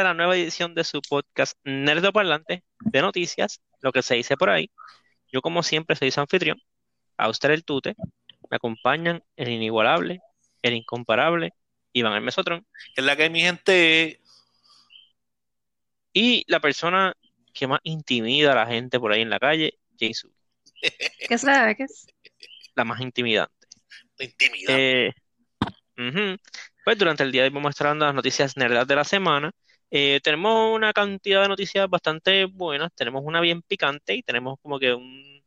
A la nueva edición de su podcast Nerdo Parlante de noticias, lo que se dice por ahí. Yo como siempre soy su anfitrión, Auster el Tute, me acompañan el inigualable, el incomparable, Iván el Mesotrón. Es la que hay mi gente. Y la persona que más intimida a la gente por ahí en la calle, Jason. ¿Qué es la ¿Qué es? La más intimidante. La intimidad. Eh. Pues durante el día de hoy vamos a estar dando las noticias nerdas de la semana. Eh, tenemos una cantidad de noticias bastante buenas, tenemos una bien picante y tenemos como que un,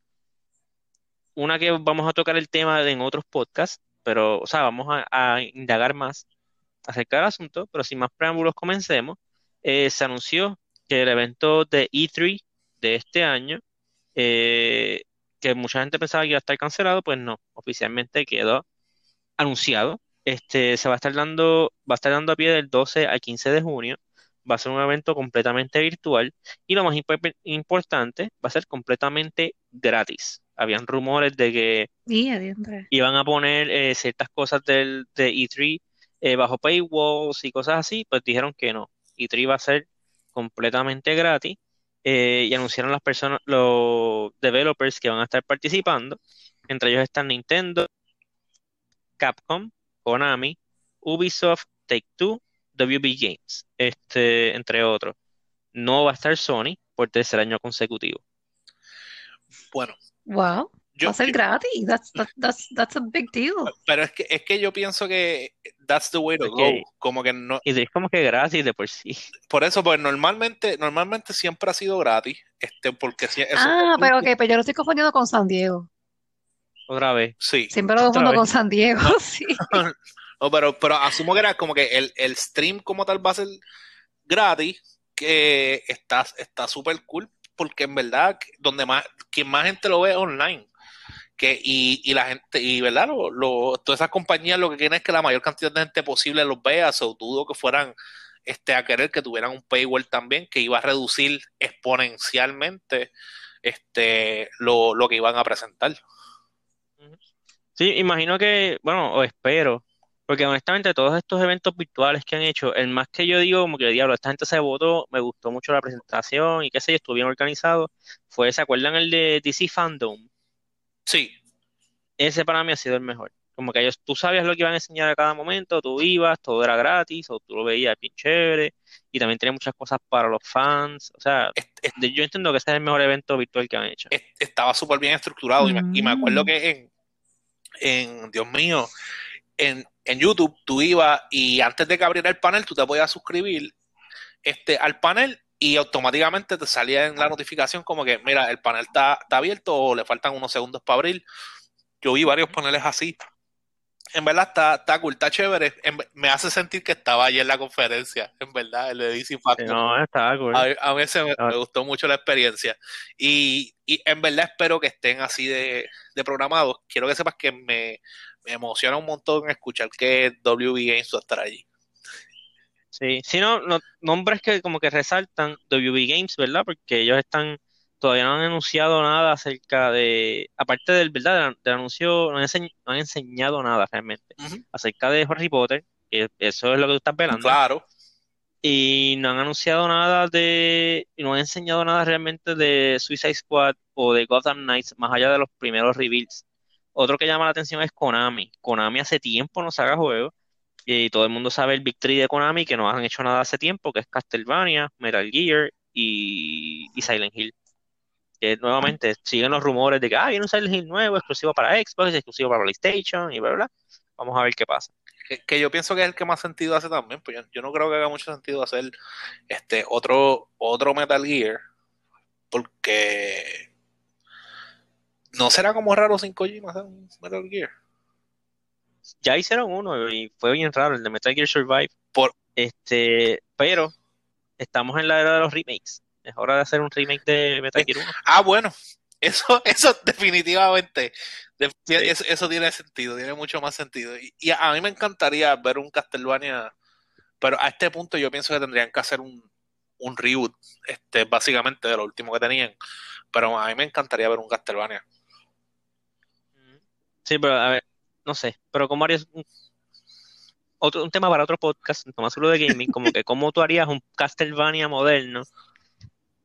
una que vamos a tocar el tema en otros podcasts, pero, o sea, vamos a, indagar más acerca del asunto, pero sin más preámbulos comencemos. Eh, se anunció que el evento de E3 de este año, eh, que mucha gente pensaba que iba a estar cancelado, pues no, oficialmente quedó anunciado. Este, se va a estar dando, va a estar dando a pie del 12 al 15 de junio. Va a ser un evento completamente virtual y lo más imp- importante, va a ser completamente gratis. Habían rumores de que iban a poner eh, ciertas cosas del, de E3 eh, bajo paywalls y cosas así, pues dijeron que no. E3 va a ser completamente gratis eh, y anunciaron las personas, los developers que van a estar participando. Entre ellos están Nintendo, Capcom, Konami, Ubisoft, Take-Two, WB Games, este, entre otros. No va a estar Sony por tercer año consecutivo. Bueno, Wow. yo, Va a ser gratis. That's, that- that's, that's a big deal. pero es que, es que yo pienso que that's the way to go. Ok. Como que no, Y es como que gratis de por sí. por eso, pues normalmente, normalmente siempre ha sido gratis, este, porque si eso, Ah, pero ok, pero yo lo estoy confundiendo con San Diego. Otra vez. sí. Siempre lo confundo con San Diego, sí. No, pero, pero asumo que era como que el, el stream como tal va a ser gratis, que está súper cool, porque en verdad, donde más, quien más gente lo ve es online. Que, y, y la gente, y verdad, lo, todas esas compañías lo que quieren es que la mayor cantidad de gente posible los vea, o dudo que fueran este, a querer que tuvieran un paywall también, que iba a reducir exponencialmente este, lo, lo que iban a presentar. Sí, imagino que, bueno, o espero, porque honestamente todos estos eventos virtuales que han hecho, el más que yo digo, como que diablo, esta gente se votó, me gustó mucho la presentación y qué sé yo, estuvo bien organizado, fue, ¿se acuerdan el de DC Fandom? Sí, Ese para mí ha sido el mejor. Como que ellos, tú sabías lo que iban a enseñar a cada momento, tú ibas, todo era gratis, o tú lo veías bien chévere, y también tenía muchas cosas para los fans, o sea, es- es- de- yo entiendo que ese es el mejor evento virtual que han hecho. es- estaba súper bien estructurado y me, y me acuerdo que en, en, Dios mío, en, en YouTube tú ibas y antes de que abriera el panel tú te podías suscribir este, al panel y automáticamente te salía en la notificación como que, mira, el panel está, está abierto o le faltan unos segundos para abrir. Yo vi varios paneles así. En verdad está, está cool, está chévere. En- me hace sentir que estaba allí en la conferencia, en verdad, el de DC Fandom. No, estaba cool. A, a mí se me, Ah. me gustó mucho la experiencia. Y, y en verdad espero que estén así de, de programados. Quiero que sepas que me, me emociona un montón escuchar que WB Games va a estar allí. Sí, sí, no, no- nombres que como que resaltan WB Games, ¿verdad? Porque ellos están, todavía no han anunciado nada acerca de, aparte del, ¿verdad? Del, anuncio, no han, enseñ- no han enseñado nada realmente acerca de Harry Potter, que eso es lo que tú estás velando, Claro, y no han anunciado nada de, no han enseñado nada realmente de Suicide Squad o de Gotham Knights, más allá de los primeros reveals. Otro que llama la atención es Konami. Konami hace tiempo no saca juegos. Y todo el mundo sabe el victory de Konami, que no han hecho nada hace tiempo, que es Castlevania, Metal Gear y, y Silent Hill. Que nuevamente siguen los rumores de que ah, viene un Silent Hill nuevo, exclusivo para Xbox, exclusivo para PlayStation y bla, bla, bla. Vamos a ver qué pasa. que, que yo pienso que es el que más sentido hace también. Pues yo, yo no creo que haga mucho sentido hacer este otro, otro Metal Gear. Porque no será como raro sin Kojima hacer un Metal Gear. Ya hicieron uno y fue bien raro, el de Metal Gear Survive. Por- Este, pero estamos en la era de los remakes. Es hora de hacer un remake de Metal Gear 1. Ah, bueno, eso, eso definitivamente, de- Sí. eso, eso tiene sentido, tiene mucho más sentido. Y, y a mí me encantaría ver un Castlevania, pero a este punto yo pienso que tendrían que hacer un, un reboot, este, básicamente de lo último que tenían. Pero a mí me encantaría ver un Castlevania. Sí, pero a ver, no sé, pero ¿cómo harías un- otro, un tema para otro podcast, más solo de gaming, como que cómo tú harías un Castlevania moderno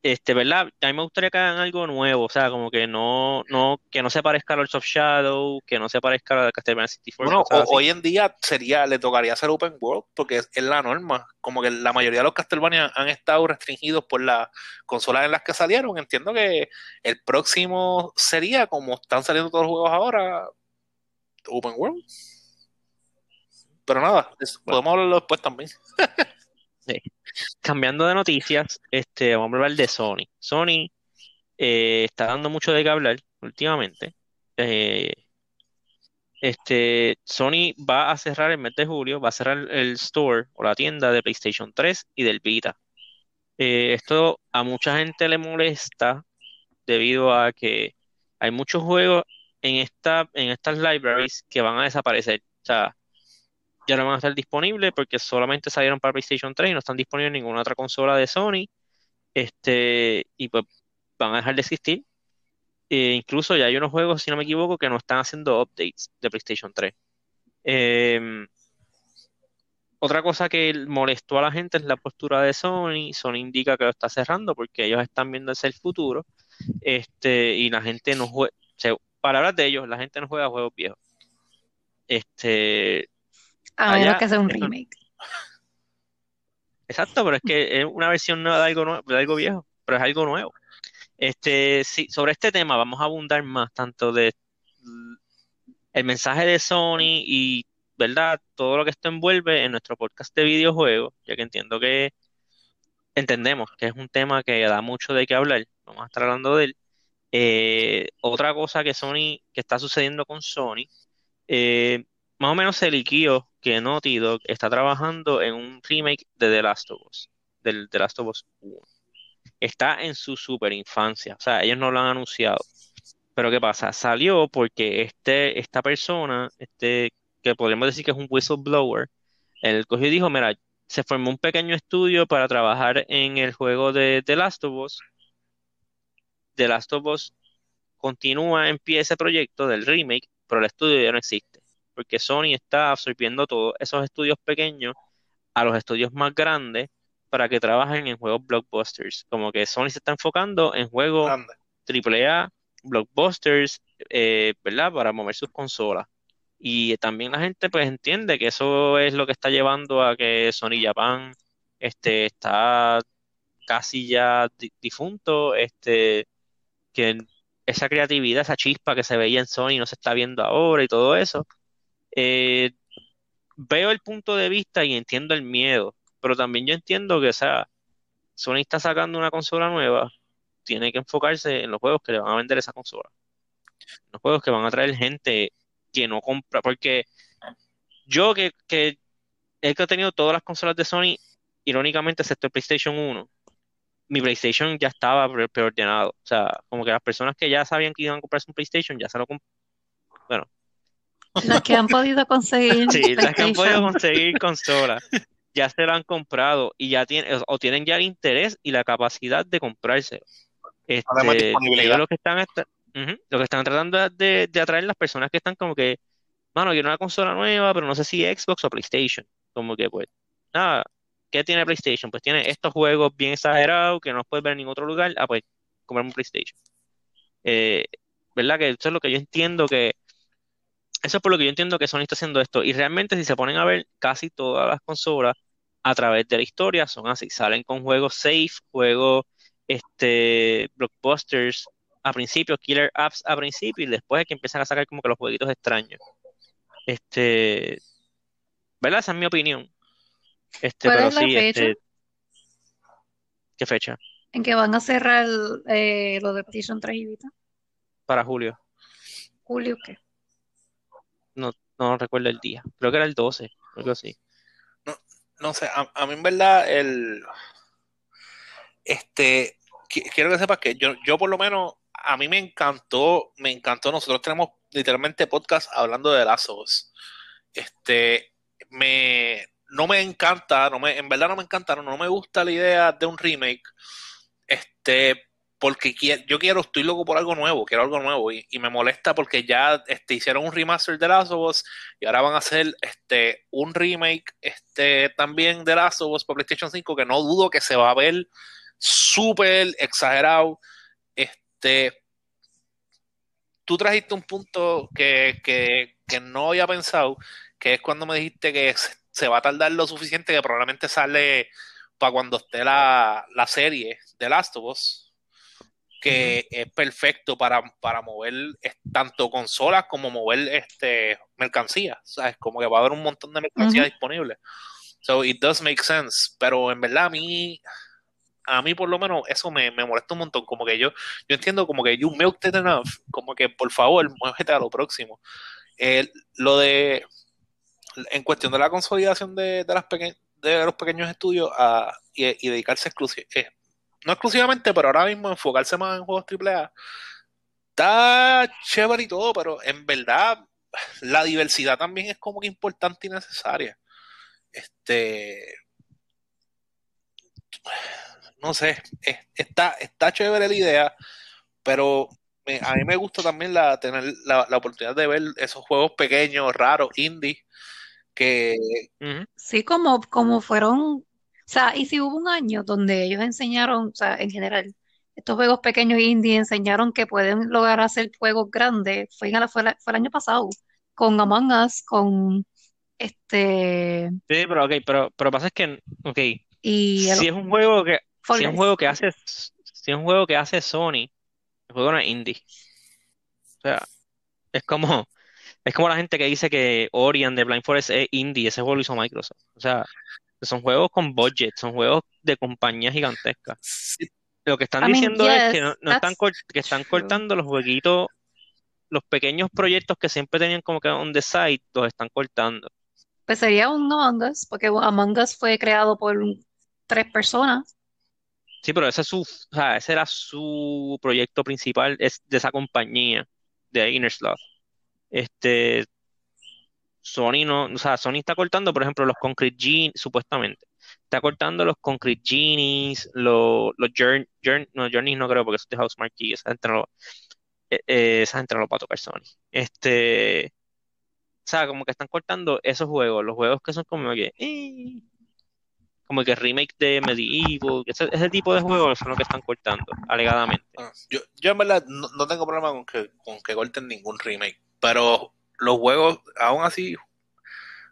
este, ¿verdad? A mí me gustaría que hagan algo nuevo, o sea, como que no, no, que no se parezca a Lords of Shadow, que no se parezca a Castlevania 64. Bueno, o- hoy en día sería, le tocaría hacer open world, porque es, es la norma. Como que la mayoría de los Castlevania han estado restringidos por las consolas en las que salieron. Entiendo que el próximo sería, como están saliendo todos los juegos ahora, open world. Pero nada, Bueno. podemos hablarlo después también. Cambiando de noticias, este, vamos a hablar de Sony. Sony eh, está dando mucho de qué hablar últimamente. Eh, este, Sony va a cerrar el mes de julio, va a cerrar el store o la tienda de PlayStation 3 y del Vita. Eh, esto a mucha gente le molesta debido a que hay muchos juegos en esta, en estas libraries que van a desaparecer. O sea, ya no van a estar disponibles porque solamente salieron para PlayStation 3 y no están disponibles en ninguna otra consola de Sony. Este, y pues van a dejar de existir. Eh, incluso ya hay unos juegos, si no me equivoco, que no están haciendo updates de PlayStation 3. Em, otra cosa que molestó a la gente es la postura de Sony. Sony indica que lo está cerrando porque ellos están viendo hacia el futuro. Este, y la gente no juega, palabras de ellos, la gente no juega juegos viejos. Este, A menos que sea un eso- remake. Exacto, pero es que es una versión nueva de algo nuevo, de algo viejo, pero es algo nuevo. Este, sí, sobre este tema vamos a abundar más, tanto de el mensaje de Sony y, ¿verdad? Todo lo que esto envuelve en nuestro podcast de videojuegos, ya que entiendo que entendemos que es un tema que da mucho de qué hablar, vamos a estar hablando de él. Eh, otra cosa que Sony, que está sucediendo con Sony, eh, más o menos se liquió que Naughty Dog está trabajando en un remake de The Last of Us, del The Last of Us 1. Está en su super infancia, o sea, ellos no lo han anunciado. Pero ¿qué pasa? Salió porque este, esta persona, este, que podríamos decir que es un whistleblower, él cogió y dijo, mira, se formó un pequeño estudio para trabajar en el juego de The Last of Us. The Last of Us continúa en pie ese proyecto del remake, pero el estudio ya no existe porque Sony está absorbiendo todos esos estudios pequeños a los estudios más grandes para que trabajen en juegos blockbusters. Como que Sony se está enfocando en juegos. AAA, blockbusters, eh, ¿verdad? Para mover sus consolas. Y también la gente pues entiende que eso es lo que está llevando a que Sony Japan este, está casi ya di- difunto, este, que esa creatividad, esa chispa que se veía en Sony no se está viendo ahora y todo eso. Eh, veo el punto de vista y entiendo el miedo, pero también yo entiendo que, o sea, Sony está sacando una consola nueva, tiene que enfocarse en los juegos que le van a vender esa consola, los juegos que van a traer gente que no compra, porque yo que, que he tenido todas las consolas de Sony, irónicamente, excepto el PlayStation 1, mi PlayStation ya estaba pre- preordenado, o sea, como que las personas que ya sabían que iban a comprarse un PlayStation ya se lo compraron. Las que han podido conseguir Sí, las que han podido conseguir consolas ya se lo han comprado y ya tienen o tienen ya el interés y la capacidad de comprárselo. Además, Este, ellos lo que están lo que están tratando de, de atraer las personas que están como que, mano, quiero una consola nueva, pero no sé si Xbox o PlayStation. Como que pues, nada, ¿qué tiene PlayStation? Pues tiene estos juegos bien exagerados que no los puedes ver en ningún otro lugar. Ah, pues, comprarme un PlayStation. Eh, ¿verdad? Que eso es lo que yo entiendo que eso es por lo que yo entiendo que Sony está haciendo esto. Y realmente, si se ponen a ver, casi todas las consolas a través de la historia son así. Salen con juegos safe, juegos este, blockbusters a principio, killer apps a principio, y después es que empiezan a sacar como que los jueguitos extraños. Este, ¿verdad? Esa es mi opinión. Este, ¿Cuál pero es la sí, fecha? este, ¿qué fecha? En que van a cerrar eh, lo de PlayStation 3 y Vita. Para julio. Julio, ¿qué? No recuerdo el día. Creo que era el 12, algo así. No sé, a, mí en verdad el este qui- quiero que sepas que yo, yo por lo menos a mí me encantó, me encantó, nosotros tenemos literalmente podcast hablando de Us. Este me no me encanta, no me, en verdad no me encanta, no, no me gusta la idea de un remake. Este, porque qui- yo quiero, estoy loco por algo nuevo, quiero algo nuevo y, y me molesta porque ya este, hicieron un remaster de Last of Us y ahora van a hacer este, un remake este, también de Last of Us para PlayStation 5 que no dudo que se va a ver súper exagerado. Este, tú trajiste un punto que, que, que no había pensado, que es cuando me dijiste que se, se va a tardar lo suficiente que probablemente sale para cuando esté la, la serie de Last of Us que es perfecto para, para mover tanto consolas como mover este mercancía, ¿sabes? Como que va a haber un montón de mercancía Ujú. disponible. So it does make sense, pero en verdad a mí a mí por lo menos eso me, me molesta un montón, como que yo yo entiendo como que you milked it enough, como que por favor, muévete a lo próximo. Eh, lo de en cuestión de la consolidación de, de las peque- de los pequeños estudios a- y, y dedicarse exclusi- eh, no exclusivamente, pero ahora mismo enfocarse más en juegos AAA, está chévere y todo, pero en verdad la diversidad también es como que importante y necesaria. Este, no sé, es- está, está chévere la idea, pero me- a mí me gusta también la, tener la, la oportunidad de ver esos juegos pequeños, raros, indie, que. Sí, como, como fueron, sea, y si hubo un año donde ellos enseñaron, o sea, en general, estos juegos pequeños indie enseñaron que pueden lograr hacer juegos grandes, fue, en la- fue, la- fue el año pasado, con Among Us, con este, Sí, pero ok, pero, pero pasa es que, ok, y el si es un juego que, si es un juego que hace, si es un juego que hace Sony, el juego no es indie. O sea, es como, es como la gente que dice que Ori and the Blind Forest es indie, ese juego lo hizo Microsoft. O sea, son juegos con budget, son juegos de compañías gigantescas. Lo que están I mean, diciendo es que no, no están que están true. cortando los jueguitos, los pequeños proyectos que siempre tenían como que on the side, los están cortando. Pues sería un Among Us, porque Among Us fue creado por tres personas. Sí, pero ese es su, o sea, ese era su proyecto principal, es de esa compañía, de Inner Sloth. Este, Sony no, o sea, Sony está cortando, por ejemplo, los Concrete Genies, supuestamente. Está cortando los Concrete Genies, los, los Journey, no, Journeys no creo, porque eso es de Housemarque y esa gente no lo, eh, eh, esa gente no lo va a tocar Sony. Este, o sea, como que están cortando esos juegos, los juegos que son como que, eh, como que remake de Medieval, ese, ese tipo de juegos son los que están cortando, alegadamente. Ah, Yo, yo en verdad no, no tengo problema con que, con que corten ningún remake, pero los juegos, aún así,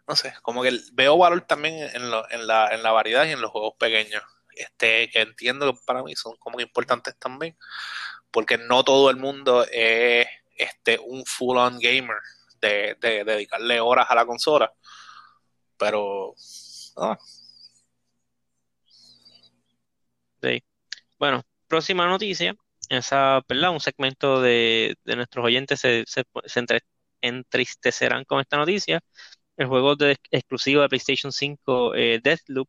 no sé, como que veo valor también en, lo- en la, en la variedad y en los juegos pequeños, este, que entiendo que para mí son como importantes también, porque no todo el mundo es este, un full-on gamer de, de dedicarle horas a la consola, pero ah, Sí. Bueno, próxima noticia, esa, ¿verdad? Un segmento de, de nuestros oyentes se, se, se entre- entristecerán con esta noticia. El juego de, exclusivo de PlayStation 5, eh, Deathloop,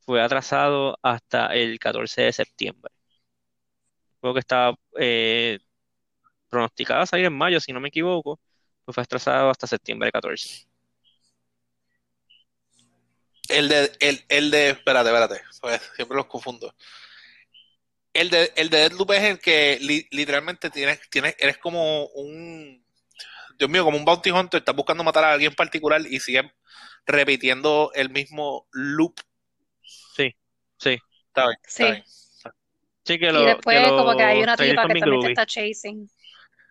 fue atrasado hasta el 14 de septiembre. Juego que estaba eh, pronosticado a salir en mayo, si no me equivoco, pues fue atrasado hasta septiembre 14. El de, el, el de, espérate, espérate, pues, siempre los confundo. El de, el de Deathloop es el que li- literalmente tienes, tienes, eres como un, Dios mío, como un bounty hunter, estás buscando matar a alguien particular y sigues repitiendo el mismo loop. Sí, sí. Está bien, Sí. está bien. Sí, que, Y lo- después que como que hay una tipa que también te está chasing.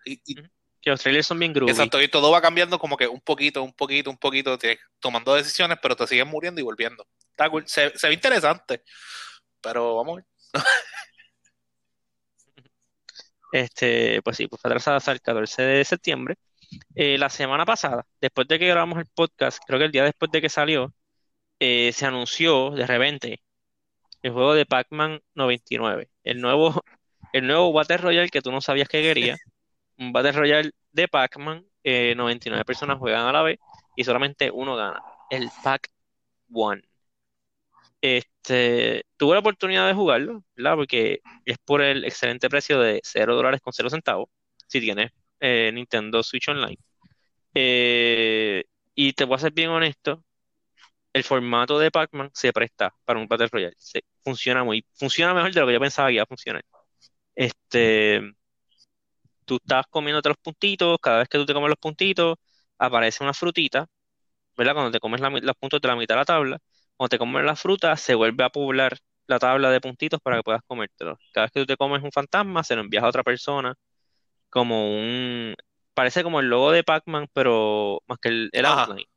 Y, y- Que los trailers son bien groovy. exacto, y todo va cambiando como que un poquito, un poquito, un poquito, tienes- tomando decisiones, pero te sigues muriendo y volviendo. Está cool. Se, se ve interesante, pero vamos a ver. Este, pues sí, pues atrasada hasta el 14 de septiembre. Eh, la semana pasada, después de que grabamos el podcast, creo que el día después de que salió, eh, se anunció de repente el juego de Pac-Man 99, el nuevo, el nuevo Battle Royale que tú no sabías que quería, un Battle Royale de Pac-Man, eh, 99 personas juegan a la vez y solamente uno gana, el Pac-One. Este, tuve la oportunidad de jugarlo, ¿verdad? Porque es por el excelente precio de 0 dólares con 0 centavos, si tienes eh, Nintendo Switch Online. Eh, y te voy a ser bien honesto, el formato de Pac-Man se presta para un Battle Royale. Se- funciona muy, funciona mejor de lo que yo pensaba que iba a funcionar. este, tú estás comiéndote los puntitos, cada vez que tú te comes los puntitos, aparece una frutita, ¿verdad? Cuando te comes la los puntos de la mitad de la tabla, cuando te comes la fruta, se vuelve a poblar la tabla de puntitos para que puedas comértelo. Cada vez que tú te comes un fantasma, se lo envías a otra persona como un... Parece como el logo de Pac-Man, pero más que el, el outline.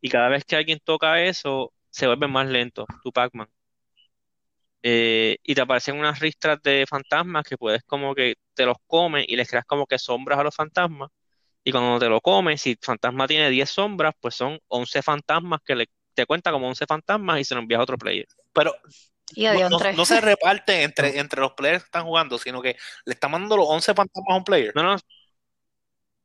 Y cada vez que alguien toca eso, se vuelve más lento tu Pac-Man. Eh, y te aparecen unas ristras de fantasmas que puedes como que te los comes y les creas como que sombras a los fantasmas. Y cuando te lo comes, si el fantasma tiene 10 sombras, pues son 11 fantasmas que le, te cuenta como 11 fantasmas y se lo envías a otro player. Pero Y no, adiós, no- tres. no se reparte entre, entre los players que están jugando, sino que le están mandando los 11 fantasmas a un player. No, no,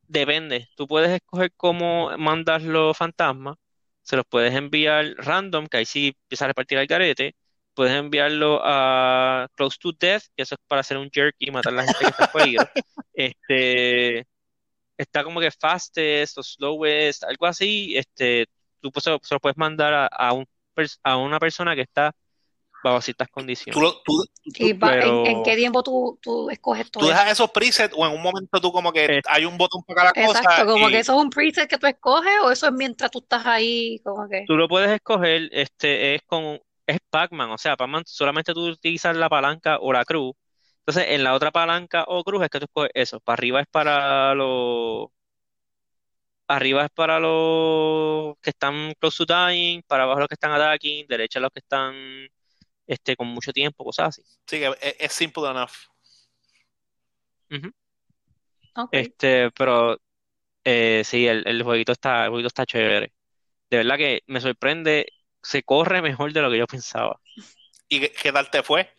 depende. Tú puedes escoger cómo mandas los fantasmas. Se los puedes enviar random, que ahí sí empieza a repartir al garete. Puedes enviarlo a Close to Death, que eso es para hacer un jerk y matar a la gente que está en peligro. Este, está como que fastest o slowest, algo así. Este, tú pues, se lo se lo puedes mandar a, a un, a una persona que está bajo ciertas Tú, condiciones. lo- tú, ¿Y va- en, pero- en qué tiempo tú, tú escoges tú todo eso? dejas esos presets o en un momento tú como que Eh, hay un botón para cada cosa Exacto, como y- que eso es un preset que tú escoges o eso es mientras tú estás ahí, como que... Tú lo puedes escoger, este, es con, es Pac-Man, o sea, Pac-Man solamente tú utilizas la palanca o la cruz. Entonces, en la otra palanca o cruz es que tú escoges eso. Para arriba es para los, arriba es para los que están close to dying, para abajo los que están attacking, derecha los que están, este, con mucho tiempo, cosas así. Sí, que es, es simple enough. Ok. Este, pero eh, sí, el, el jueguito está, el jueguito está chévere. De verdad que me sorprende, se corre mejor de lo que yo pensaba. ¿Y qué, tal te fue?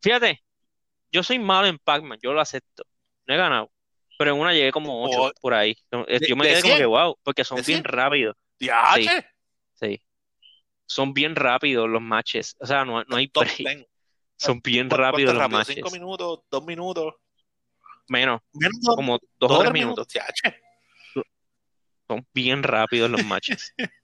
Fíjate, yo soy malo en Pac-Man, yo lo acepto. No he ganado. Pero en una llegué como 8 Oh, por ahí. Yo ¿de- yo me quedé como 100? que wow, porque son ¿De bien 100? rápidos. ¡Diache! Sí. Son bien rápidos los matches. O sea, no, no hay Top break. 10. Son bien ¿Cu- rápidos los rápido? ¿Cinco matches. minutos? ¿Dos minutos? Menos, Menos como dos dos o tres minutos. minutos. Son bien rápidos los matches.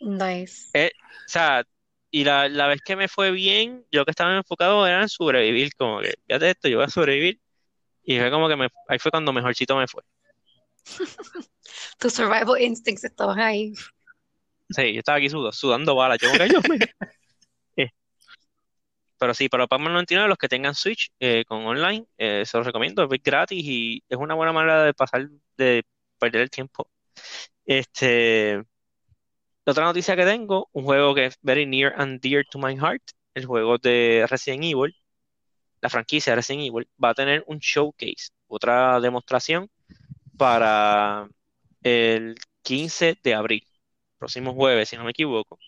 Nice. Eh, o sea, y la, la vez que me fue bien, yo que estaba enfocado era en sobrevivir, como que, fíjate esto, yo voy a sobrevivir. Y fue como que me, ahí fue cuando mejorcito me fue. Tus survival instincts estaban ahí. Sí, yo estaba aquí sudando, sudando balas. Yo. Eh, Pero sí, para Pac-Man 99, los que tengan Switch eh, con online, eh, se los recomiendo, es gratis y es una buena manera de pasar, de perder el tiempo. Este, otra noticia que tengo, un juego que es very near and dear to my heart, el juego de Resident Evil, la franquicia de Resident Evil, va a tener un showcase, otra demostración para el 15 de abril, próximo jueves, si no me equivoco.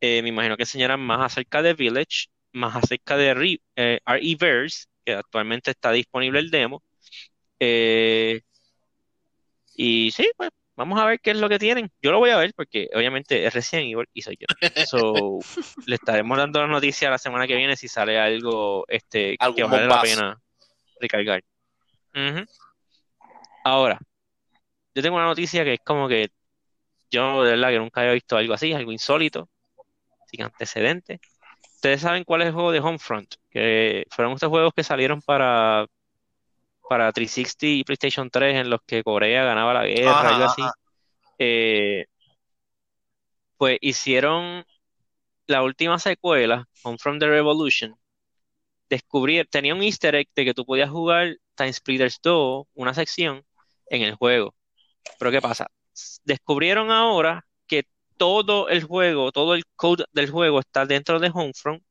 Eh, me imagino que enseñarán más acerca de Village, más acerca de Re- eh, RE-Verse, que actualmente está disponible el demo. Eh, y sí, pues vamos a ver qué es lo que tienen. Yo lo voy a ver porque obviamente es Resident Evil y soy yo. So, le estaremos dando la noticia la semana que viene si sale algo este, que vale la pena recargar. Ahora, yo tengo una noticia que es como que yo de verdad que nunca había visto algo así, algo insólito, sin antecedentes. Ustedes saben cuál es el juego de Homefront, que fueron estos juegos que salieron para, para 360 y PlayStation 3 en los que Corea ganaba la guerra, Ajá, algo así. Eh, pues hicieron la última secuela, Homefront The Revolution. Descubrí, tenía un easter egg de que tú podías jugar Time Splitters 2, una sección, en el juego. Pero ¿qué pasa? Descubrieron ahora que todo el juego, todo el code del juego está dentro de Homefront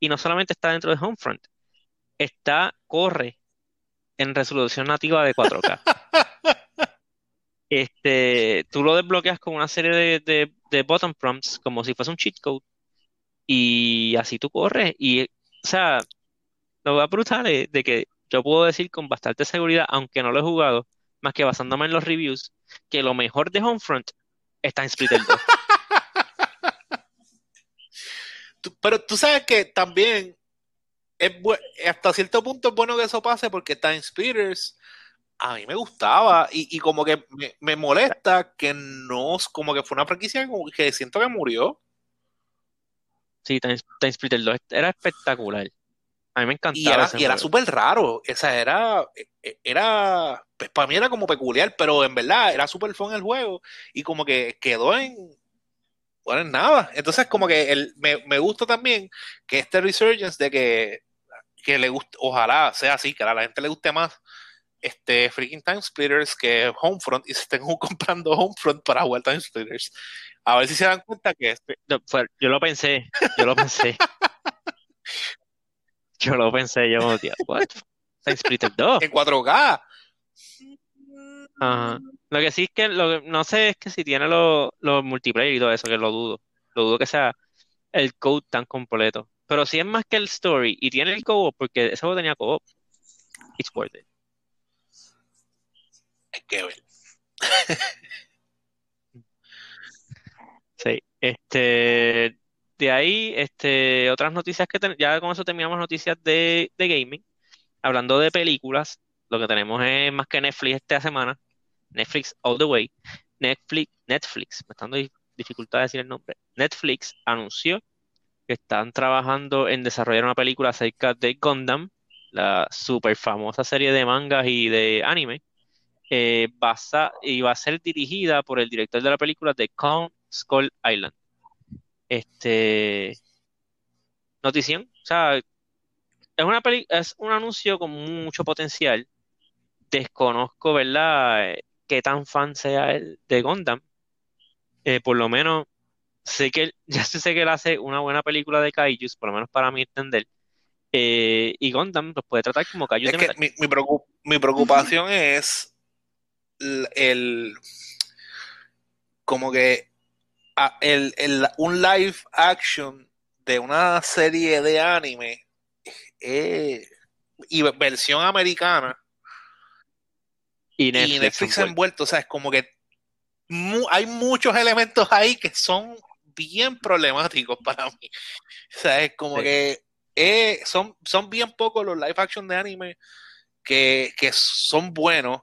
y no solamente está dentro de Homefront, está, corre en resolución nativa de 4K. Este, tú lo desbloqueas con una serie de, de, de button prompts como si fuese un cheat code y así tú corres y, o sea, lo más brutal es de que yo puedo decir con bastante seguridad, aunque no lo he jugado, más que basándome en los reviews, que lo mejor de Homefront está en Splitter 2. Tú- Pero tú sabes que también es hasta cierto punto es bueno que eso pase porque Time Speeders a mí me gustaba y, y como que me, me molesta que no, como que fue una franquicia que siento que murió. Sí, Time, Time Splitter 2 era espectacular. A mí me Y encantaba era, y era súper raro. O sea, era, e- era, pues para mí era como peculiar, pero en verdad era súper fun el juego. Y como que quedó en, bueno, en nada. Entonces, como que el, me, me gusta también que este resurgence de que, que le guste, ojalá sea así, que a la gente le guste más este freaking Time Splitters que Homefront y se estén comprando Homefront para jugar Time Splitters. A ver si se dan cuenta que fue- Yo lo pensé, yo lo pensé. Yo lo pensé, yo como, tío, what? Time Splitter 2. en 4K. Ajá. Lo que sí es que lo que- no sé es que si tiene los los multiplayer y todo eso, que lo dudo. Lo dudo que sea el code tan completo. Pero si es más que el story y tiene el co-op, porque ese juego tenía co-op, it's worth it. Hay que ver. Sí. Este, de ahí, este, otras noticias que ten- ya con eso terminamos noticias de, de gaming. Hablando de películas, lo que tenemos es más que Netflix esta semana. Netflix all the way. Netflix, Netflix, me está dando dif- dificultad de decir el nombre. Netflix anunció que están trabajando en desarrollar una película acerca de Gundam, la super famosa serie de mangas y de anime, eh, basa- y va a ser dirigida por el director de la película de Kong Skull Island. Este, notición, o sea, es una peli- es un anuncio con mucho potencial. Desconozco, ¿verdad? eh, qué tan fan sea él de Gundam. Eh, por lo menos sé que ya sé que él hace una buena película de kaijus, por lo menos para mi entender. Eh, y Gundam los puede tratar como kaijus Es que mi, mi preocup- mi preocupación es el, el- como que a- el, el- un live action de una serie de anime eh, y versión americana Y y Netflix envuelto. o sea, es como que mu- hay muchos elementos ahí que son bien problemáticos para mí. O sea, es como Sí. que eh, son, son bien pocos los live action de anime que, que son buenos.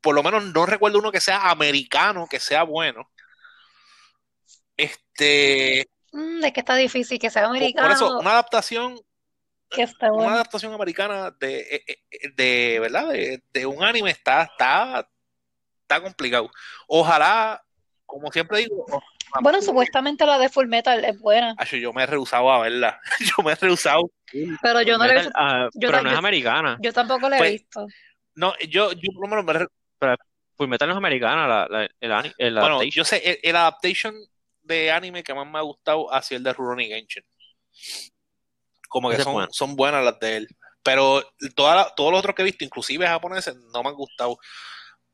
Por lo menos no recuerdo uno que sea americano, que sea bueno. Este, Mm, es que está difícil que sea por, por americano, eso, una adaptación, que está una bueno. adaptación americana de, eh, eh, de ¿verdad? De, de un anime está, está, está complicado. Ojalá, como siempre digo, Bueno, supuestamente la de Full Metal es buena, Acho, yo me he rehusado a verla. Yo me he rehusado. pero yo no la he Metal, visto, ah, yo pero no es americana. yo tampoco la he Pues, visto. No, yo, yo por lo menos me re- Fullmetal no es americana, la, la- el, ani- el Bueno, adaptation. yo sé, el, el adaptation de anime que más me ha gustado ha sido el de Rurouni Kenshin. Como que son, bueno. son buenas las de él. Pero toda la- todos los otros que he visto, inclusive japoneses, no me han gustado.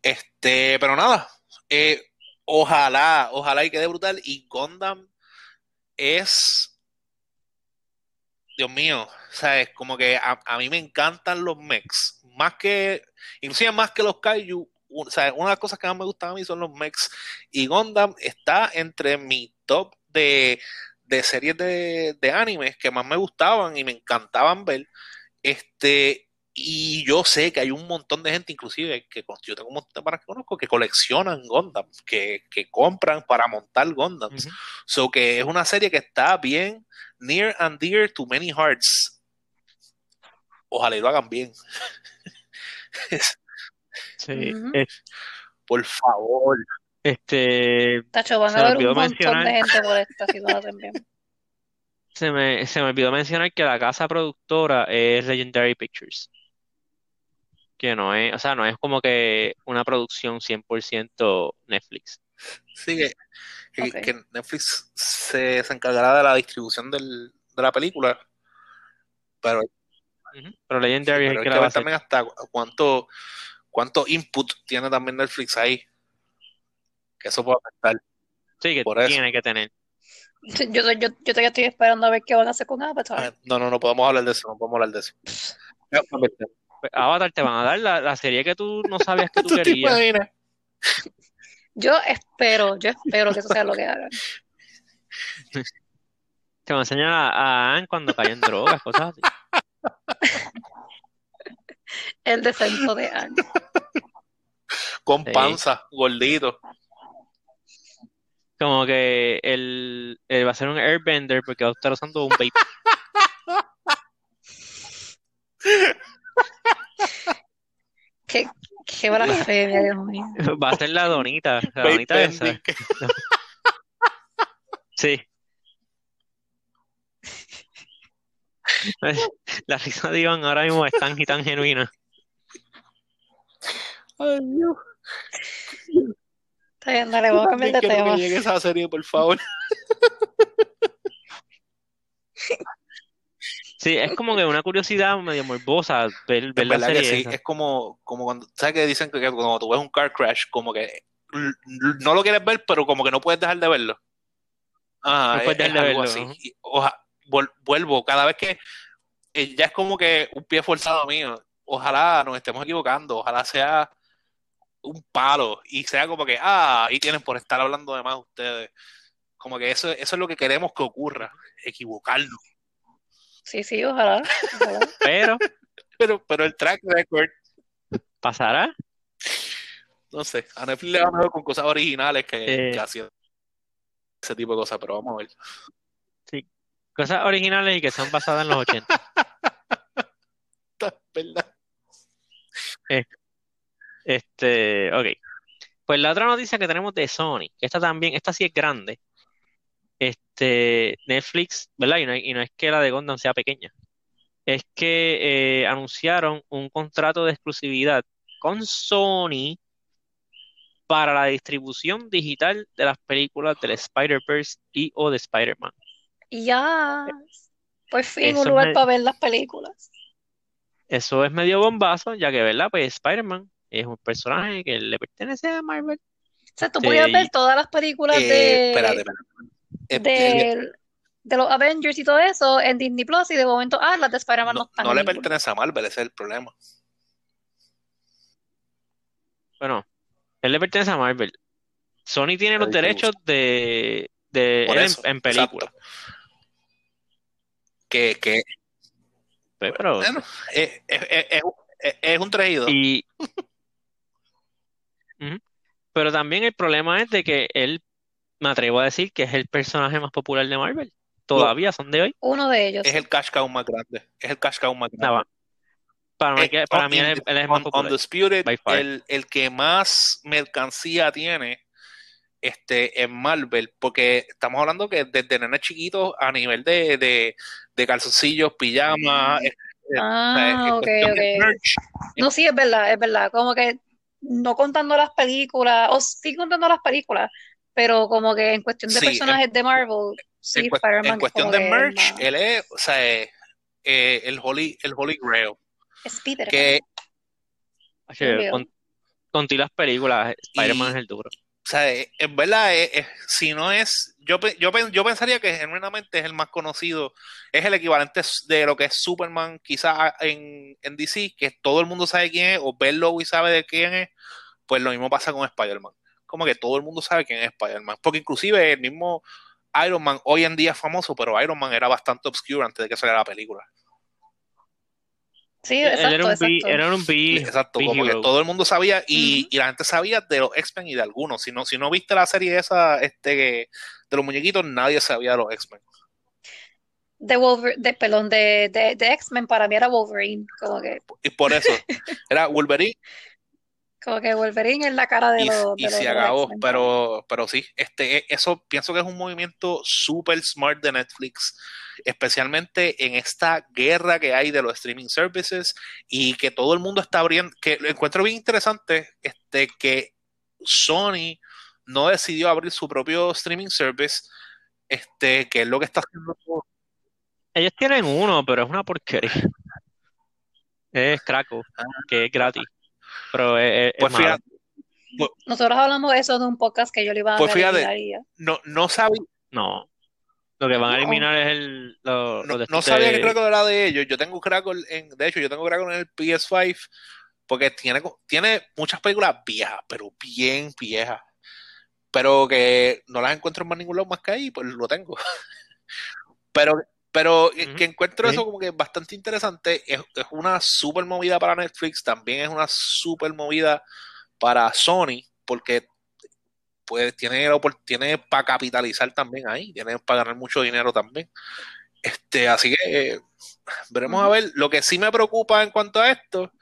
Este, pero nada. eh, ojalá, ojalá y quede brutal. Y Gundam es. Dios mío, ¿sabes? Como que a, a mí me encantan los mechs. Más que. Inclusive más que los kaiju. O sea, una de las cosas que más me gustan a mí son los mechs. Y Gundam está entre mi top de, de series de, de animes que más me gustaban y me encantaban ver. Este, y yo sé que hay un montón de gente, inclusive, que yo tengo un montón de panas que conozco, que coleccionan Gundam, que, que compran para montar Gundams. Ujú. So que es una serie que está bien near and dear to many hearts. Ojalá y lo hagan bien. Sí, Ujú. eh, Por favor. este, Tacho, van se a me haber olvidó un montón mencionar- de gente por esta hacen bien. se me, se me olvidó mencionar que la casa productora es Legendary Pictures. Que no es, o sea, no es como que una producción 100% Netflix. Sí, que, que- Ok. que Netflix se, se encargará de la distribución del- de la película. Pero, Ujú. Pero Legendary es pero que la va a también hasta cu- cuánto, cuánto input tiene también Netflix ahí. Que eso puede afectar. Sí, que por eso. tiene que tener. Yo, yo, yo todavía estoy esperando a ver qué van a hacer con Avatar. Ah, No, no, no podemos hablar de eso, no podemos hablar de eso. Pues, Avatar te van a dar la, la serie que tú no sabías que tú ¿Tú te querías. imaginas? Yo espero, yo espero que eso sea lo que hagan. Te van a enseñar a, a Anne cuando cae en drogas, cosas así el descenso de años. Con panza, sí. gordito. Como que él, va a ser un airbender porque va a estar usando un vape. qué, qué blasfemia, Dios mío. Va a ser la donita, la donita esa. sí. La risa de Iván ahora mismo es tan y tan genuina. Ay, Dios. Está bien, dale, vamos a cambiar de que tema. llegue esa serie, por favor. Sí, es como que una curiosidad medio morbosa ver, ver la que serie sí, es como, como cuando, ¿sabes que dicen que cuando tú ves un car crash, como que no lo quieres ver, pero como que no puedes dejar de verlo? Ah, No es, puedes dejar es de algo verlo, así. oja- vuel- vuelvo, cada vez que eh, ya es como que un pie forzado mío. Ojalá nos estemos equivocando, ojalá sea un palo y sea como que, ah, ahí tienen por estar hablando de más ustedes. Como que eso, eso es lo que queremos que ocurra, equivocarnos. Sí, sí, ojalá. ojalá. Pero Pero, pero el track record pasará. No sé, a Netflix le va mejor con cosas originales que, Eh. que ese tipo de cosas, pero vamos a ver. Cosas originales y que son basadas en los 80. ¿Verdad? Este, ok. Pues la otra noticia que tenemos de Sony, que esta también, esta sí es grande. Este, Netflix, ¿verdad? Y no, y no es que la de Gundam sea pequeña. Es que eh, anunciaron un contrato de exclusividad con Sony para la distribución digital de las películas del Spider-Verse y o de Spider-Man. Ya, por fin, Eso un lugar me- para ver las películas. Eso es medio bombazo, ya que, ¿verdad? Pues Spider-Man es un personaje que le pertenece a Marvel. O sea, tú Sí. podías ver todas las películas Eh, de, espérate, espérate. Eh, de, de los Avengers y todo eso en Disney Plus y de momento, ah, las de Spider-Man no, no, están no le pertenece a Marvel, ese es el problema. Bueno, él le pertenece a Marvel. Sony tiene los derechos de, de él en, en película. exacto. Que, que Pues, pero, bueno, es, es, es, es- es un traído. y. Pero también el problema es de que él, me atrevo a decir que es el personaje más popular de Marvel. Todavía son de hoy. Uno de ellos. Es el cash cow más grande. Es el cash cow más grande. Nada, para mí, que- para on- mí él, es- él es más popular. Undisputed, el, el que más mercancía tiene este, en Marvel, porque estamos hablando que desde nenes chiquitos a nivel de, de, de calzoncillos, pijamas, eh, eh, Ah, ok, merch, No, sí, es verdad, es verdad. Como que no contando las películas, o sí contando las películas, pero como que en cuestión de Sí, personajes de Marvel, sí, en, en es cuestión de es merch, él es, o sea, eh, eh, el Holy, el Holy Grail, Spider-Man. que, Oye, Obvio. con, con ti las películas, Spider-Man es el duro. O sea, eh, en verdad, eh, eh, si no es, yo, yo, yo pensaría que genuinamente es el más conocido, es el equivalente de lo que es Superman, quizás en, en DC, que todo el mundo sabe quién es, o verlo y sabe de quién es, pues lo mismo pasa con Spider-Man. Como que todo el mundo sabe quién es Spider-Man, porque inclusive el mismo Iron Man hoy en día es famoso, pero Iron Man era bastante obscure antes de que saliera la película. Sí, Él era exacto, un B, exacto. era un B, Exacto, B como que todo el mundo sabía y, Ujú. y la gente sabía de los X-Men y de algunos. Si no, si no viste la serie esa este, de los muñequitos, nadie sabía de los X-Men. De Wolver- de, perdón, de, de, de X-Men para mí era Wolverine, como que, Y por eso era Wolverine como que Wolverine es la cara de y, los, y de los, se acabó. Pero, pero sí, este, eso pienso que es un movimiento súper smart de Netflix, especialmente en esta guerra que hay de los streaming services y que todo el mundo está abriendo, que lo encuentro bien interesante, este, que Sony no decidió abrir su propio streaming service, este, que es lo que está haciendo Ellos tienen uno, pero es una porquería. Es Krakow, Ah. que es gratis. Pero es, es- es Pues malo. fíjate, Nosotros hablamos de eso de un podcast que yo le iba a Pues fíjate, no, no sabía, No. Lo que van a No. eliminar es el, lo, no, no sabía que de- Crackle era de ellos. Yo tengo Crackle en, de hecho, yo tengo Crackle en el PS5 porque tiene, tiene muchas películas viejas, pero bien viejas. Pero que no las encuentro en más ningún lado más que ahí, pues lo tengo. Pero, pero Ujú. que encuentro Sí. eso como que bastante interesante. Es, es una super movida para Netflix, también es una super movida para Sony, porque pues tiene, tiene para capitalizar también ahí, tiene para ganar mucho dinero también. Este, así que eh, veremos a ver. Lo que sí me preocupa en cuanto a esto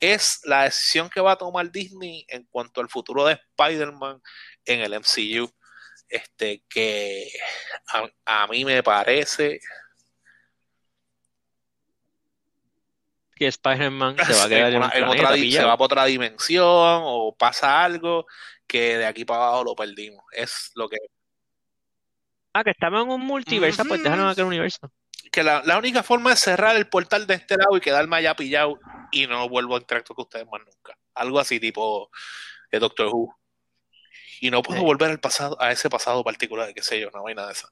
es la decisión que va a tomar Disney en cuanto al futuro de Spider-Man en el MCU. Este, que a, a mí me parece que Spider-Man se va a quedar en, una- planeta otra, se va para otra dimensión o pasa algo que de aquí para abajo lo perdimos. Es lo que Ah, que estamos en un multiverso, pues en aquel universo. que la, la única forma es cerrar el portal de este lado y quedarme allá pillado y no vuelvo a interactuar con ustedes más nunca. Algo así tipo de Doctor Who. Y no puedo Sí. volver al pasado, a ese pasado particular, qué sé yo, no hay nada de eso.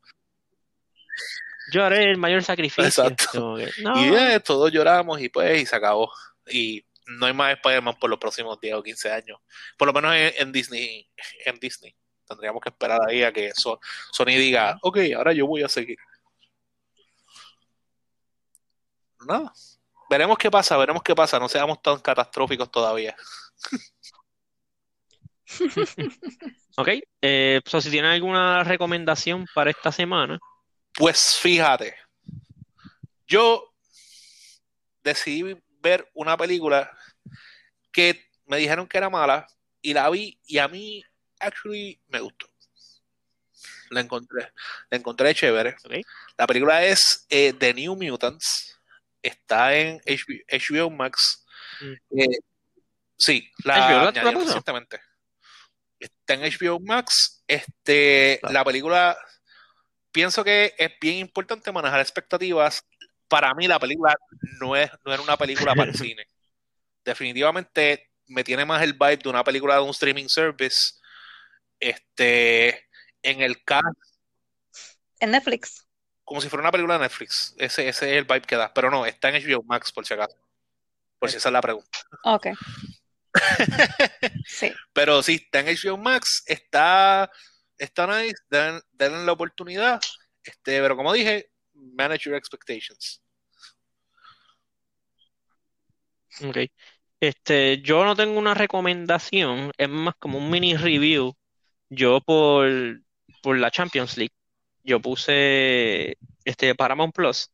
Yo haré el mayor sacrificio. Exacto. Como que, no, Y eh, todos lloramos y pues y se acabó. Y no hay más Spider-Man por los próximos 10 o 15 años. Por lo menos en, en Disney. En Disney. Tendríamos que esperar ahí a que So- Sony diga, ok, ahora yo voy a seguir. Nada. Veremos qué pasa, veremos qué pasa. No seamos tan catastróficos todavía. Ok, eh, so, si tienen alguna recomendación para esta semana, Pues fíjate, yo decidí ver una película que me dijeron que era mala y la vi y a mí actually me gustó. La encontré, la encontré chévere. La película es eh, The New Mutants. Está en HBO, HBO Max. Mm. Eh, sí, la puso? recientemente. Está en HBO Max. Este, Claro. la película pienso que es bien importante manejar expectativas. Para mí la película no es no era una película para el cine. Definitivamente me tiene más el vibe de una película de un streaming service. Este, en el caso, En Netflix. como si fuera una película de Netflix. Ese, ese es el vibe que da. Pero no, está en HBO Max por si acaso. Por si esa es la pregunta. Ok. Sí. Pero sí, está en HBO Max, está, está nice, den- denle la oportunidad. Este, pero como dije, manage your expectations. ok. Este, yo no tengo una recomendación, es más como un mini review. Yo por, por la Champions League, yo puse este Paramount Plus,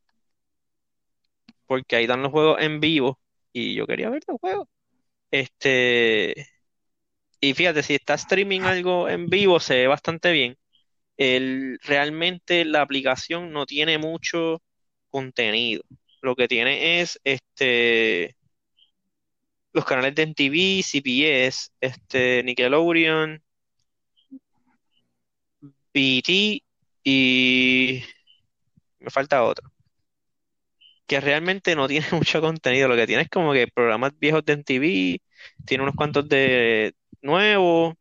porque ahí dan los juegos en vivo y yo quería ver los juegos. Este, y fíjate, si está streaming algo en vivo, se ve bastante bien. El, realmente la aplicación no tiene mucho contenido. Lo que tiene es este los canales de MTV, CBS, este Nickelodeon, BET y me falta otro. Que realmente no tiene mucho contenido. Lo que tiene es como que programas viejos de MTV, tiene unos cuantos de nuevos.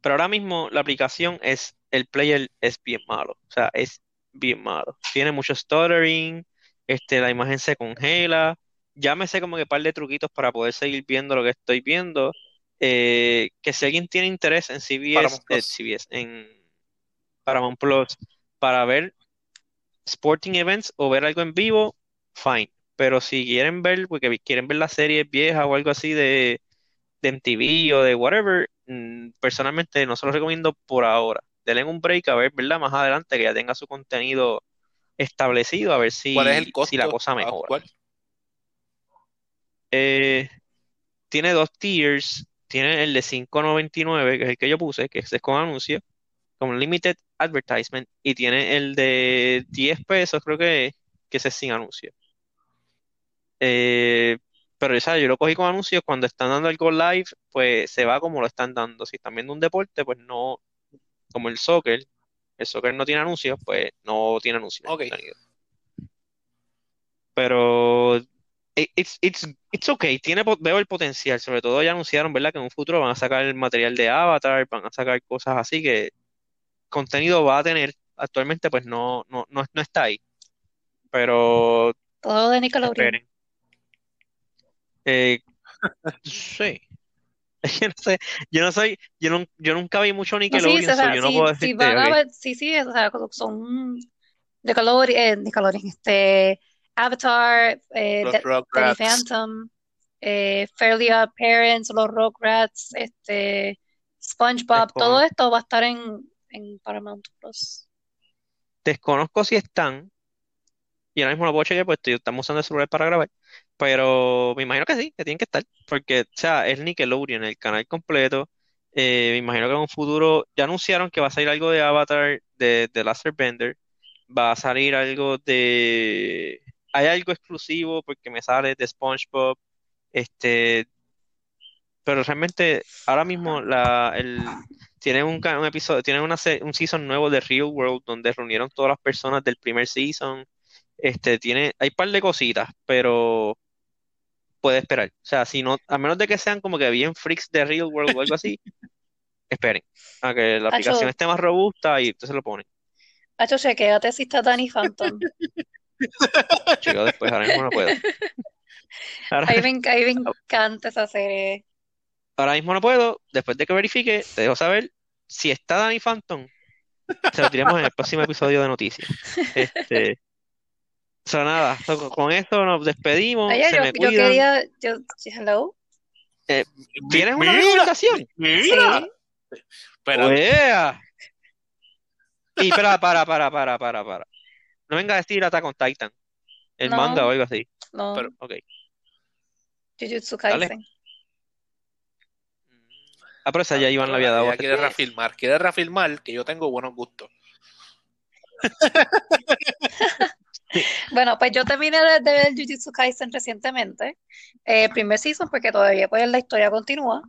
Pero ahora mismo la aplicación es, el player es bien malo. O sea, es bien malo. Tiene mucho stuttering, este, la imagen se congela. Ya me sé como que par de truquitos para poder seguir viendo lo que estoy viendo. Eh, que si alguien tiene interés en CBS, eh. CBS, en Paramount Plus, para ver sporting events o ver algo en vivo, fine. Pero si quieren ver, porque quieren ver las series viejas o algo así de, de MTV o de whatever, mm, personalmente no se lo recomiendo por ahora. Denle un break a ver, ¿verdad? Más adelante que ya tenga su contenido establecido, a ver si, ¿Cuál es el si la cosa mejora. Eh, tiene dos tiers. Tiene el de 5.99, que es el que yo puse, que es con anuncio, con limited advertisement, y tiene el de 10 pesos, creo que, que ese es sin anuncio. Eh, pero ¿sabes? yo lo cogí con anuncios cuando están dando algo live, pues se va como lo están dando. Si están viendo un deporte, pues no, como el soccer, el soccer no tiene anuncios, pues no tiene anuncios. Ok. contenido. Pero it- it's, it's, it's okay, tiene, veo el potencial, sobre todo ya anunciaron, ¿verdad? Que en un futuro van a sacar el material de Avatar, van a sacar cosas así que contenido va a tener. Actualmente pues no, no, no, no está ahí. Pero Todo de Nickelodeon. esperen. Eh, sí. Yo no sé, yo no soy, yo, no, yo nunca vi mucho No, sí, Nickelodeon, o sea, yo no sí, puedo sí decirte, van a ok. ver, sí, sí, o sea, son Nickelodeon, eh, Nickelodeon, este, Avatar, eh, Los. Phantom, eh, Fairly Odd Parents, los Rugrats, este, SpongeBob, todo esto va a estar en, en Paramount Plus. Desconozco si están, y ahora mismo lo puedo chequear estoy- estamos usando el celular para grabar. Pero me imagino que sí, que tienen que estar, porque, o sea, es Nickelodeon, el canal completo. Eh, me imagino que en un futuro ya anunciaron que va a salir algo de Avatar de, de Last Airbender, va a salir algo de... Hay algo exclusivo porque me sale de SpongeBob, este, pero realmente ahora mismo la, el, tienen un, un episodio, tienen una, un season nuevo de Real World donde reunieron todas las personas del primer season. Este, tiene, hay un par de cositas, pero puede esperar. O sea, si no, a menos de que sean como que bien freaks de Real World o algo así, esperen a que la aplicación esté más robusta y entonces lo ponen. Hacho, chequéate si está Danny Phantom. Chicos, después ahora mismo no puedo. Ahora, A mí me, enc- a mí me encanta esa serie. ahora mismo no puedo. Después de que verifique, te dejo saber si está Danny Phantom. Se lo diremos en el próximo episodio de noticias. Este, o sea, nada, so- con esto nos despedimos. Oye, Se yo, me yo quería, yo, hello, Eh, ¿tienes una recomendación? mira. sí, Espera, ¡Uea! Y espera, para, para, para, para, para. No venga a decir Attack on Titan, el manga o no, algo así. no, pero Ok. Jujutsu Dale. Kaisen. Ah, pero esa ya Iván pero le había dado. quiere reafirmar, quiere reafirmar que yo tengo buenos gustos. Bueno, pues yo terminé de, de ver Jujutsu Kaisen recientemente, eh, primer season, porque todavía pues la historia continúa.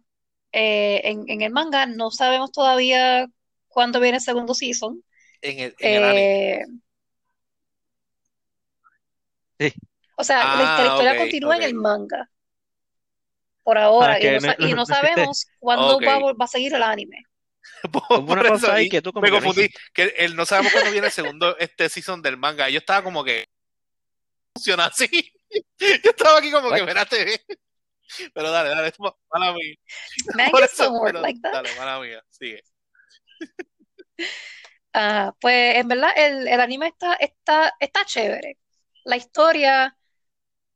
Eh, en, en el manga no sabemos todavía cuándo viene el segundo season. En el, en el anime. Eh, Sí. o sea, la, Ah, la historia continúa en el manga, por ahora, Ah, y no, no- sa- y no no- sabemos cuándo Ok. va, va a seguir el anime. Una por cosa ahí que tú como me que no confundí. Que él no sabemos cuándo viene el segundo este season del manga. Yo estaba como que funciona así. Yo estaba aquí como que, espérate. Pero dale, dale, ma- mala mía. Por eso, pero like that. dale, mala mía, sigue. Ah, pues en verdad el, el anime está, está, está chévere. La historia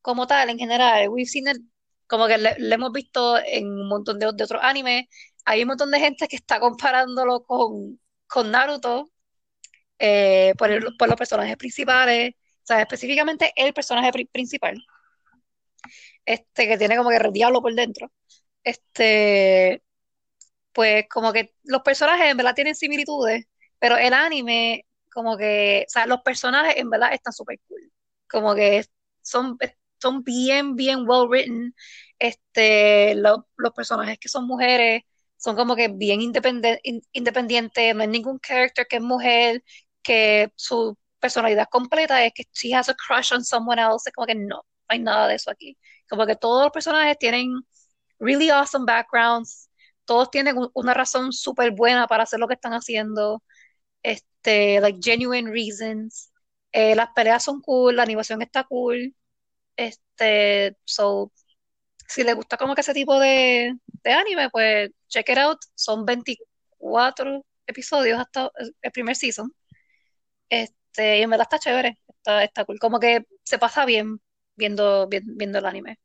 como tal, en general, we've seen it- como que le, le hemos visto en un montón de, de otros animes. Hay un montón de gente que está comparándolo con, con Naruto eh, por, por los personajes principales, o sea, específicamente el personaje pri- principal, este que tiene como que el diablo por dentro. Este, pues como que los personajes en verdad tienen similitudes, pero el anime, como que, o sea, los personajes en verdad están súper cool. Como que son, son bien, bien well written. Este, lo- los personajes que son mujeres son como que bien independientes, no hay ningún character que es mujer, que su personalidad completa es que she has a crush on someone else. Es como que no, no hay nada de eso aquí. Como que todos los personajes tienen really awesome backgrounds, todos tienen un- una razón súper buena para hacer lo que están haciendo, este, like genuine reasons. Eh, las peleas son cool, la animación está cool. Este, so, si les gusta como que ese tipo de, de anime, pues check it out. Son 24 episodios hasta el, primer season. Este, y en verdad está chévere, está, está cool. Como que se pasa bien viendo, vi- viendo el anime.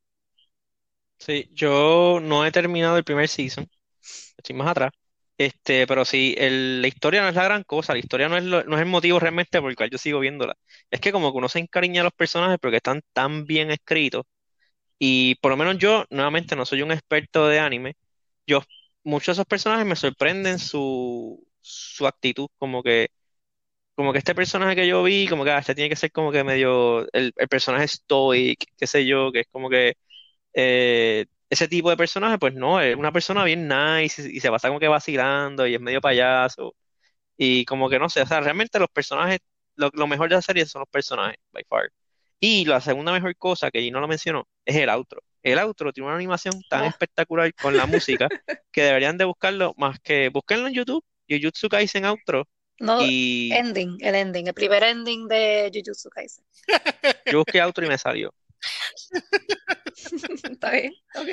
Sí, yo no he terminado el primer season, estoy más atrás. Este, pero sí, el- la historia no es la gran cosa, la historia no es, lo- no es el motivo realmente por el cual yo sigo viéndola. Es que como que uno se encariña a los personajes porque están tan bien escritos. Y por lo menos yo, nuevamente, no soy un experto de anime. Yo, muchos de esos personajes me sorprenden su, su actitud, como que, como que este personaje que yo vi, como que ah, este tiene que ser como que medio el, el personaje stoic, qué sé yo, que es como que eh, ese tipo de personaje, pues no, es una persona bien nice y, y se pasa como que vacilando y es medio payaso. Y como que no sé, o sea, realmente los personajes, lo, mejor de la serie son los personajes, by far. Y la segunda mejor cosa, que no lo mencionó, es el outro. El outro tiene una animación tan Oh. espectacular con la música que deberían de buscarlo más que busquenlo en YouTube, Jujutsu Kaisen outro, No, y ending, el ending, el primer ending de Jujutsu Kaisen. yo busqué outro y me salió. Está bien, ok.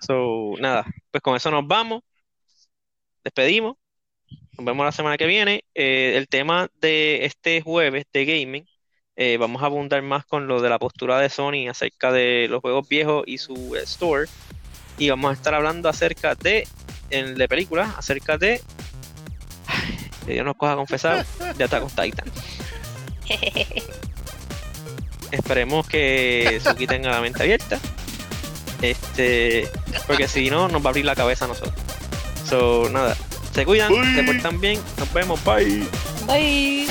So, nada, pues con eso nos vamos, despedimos, nos vemos la semana que viene. Eh, el tema de este jueves de gaming, eh, vamos a abundar más con lo de la postura de Sony acerca de los juegos viejos y su eh, store. Y vamos a estar hablando acerca de, en, de películas, acerca de, que Dios nos coja confesar, de Attack on Titan. Esperemos que Suki tenga la mente abierta. Este, porque si no, nos va a abrir la cabeza a nosotros. So, nada. Se cuidan, se portan bien. Nos vemos. Bye. Bye.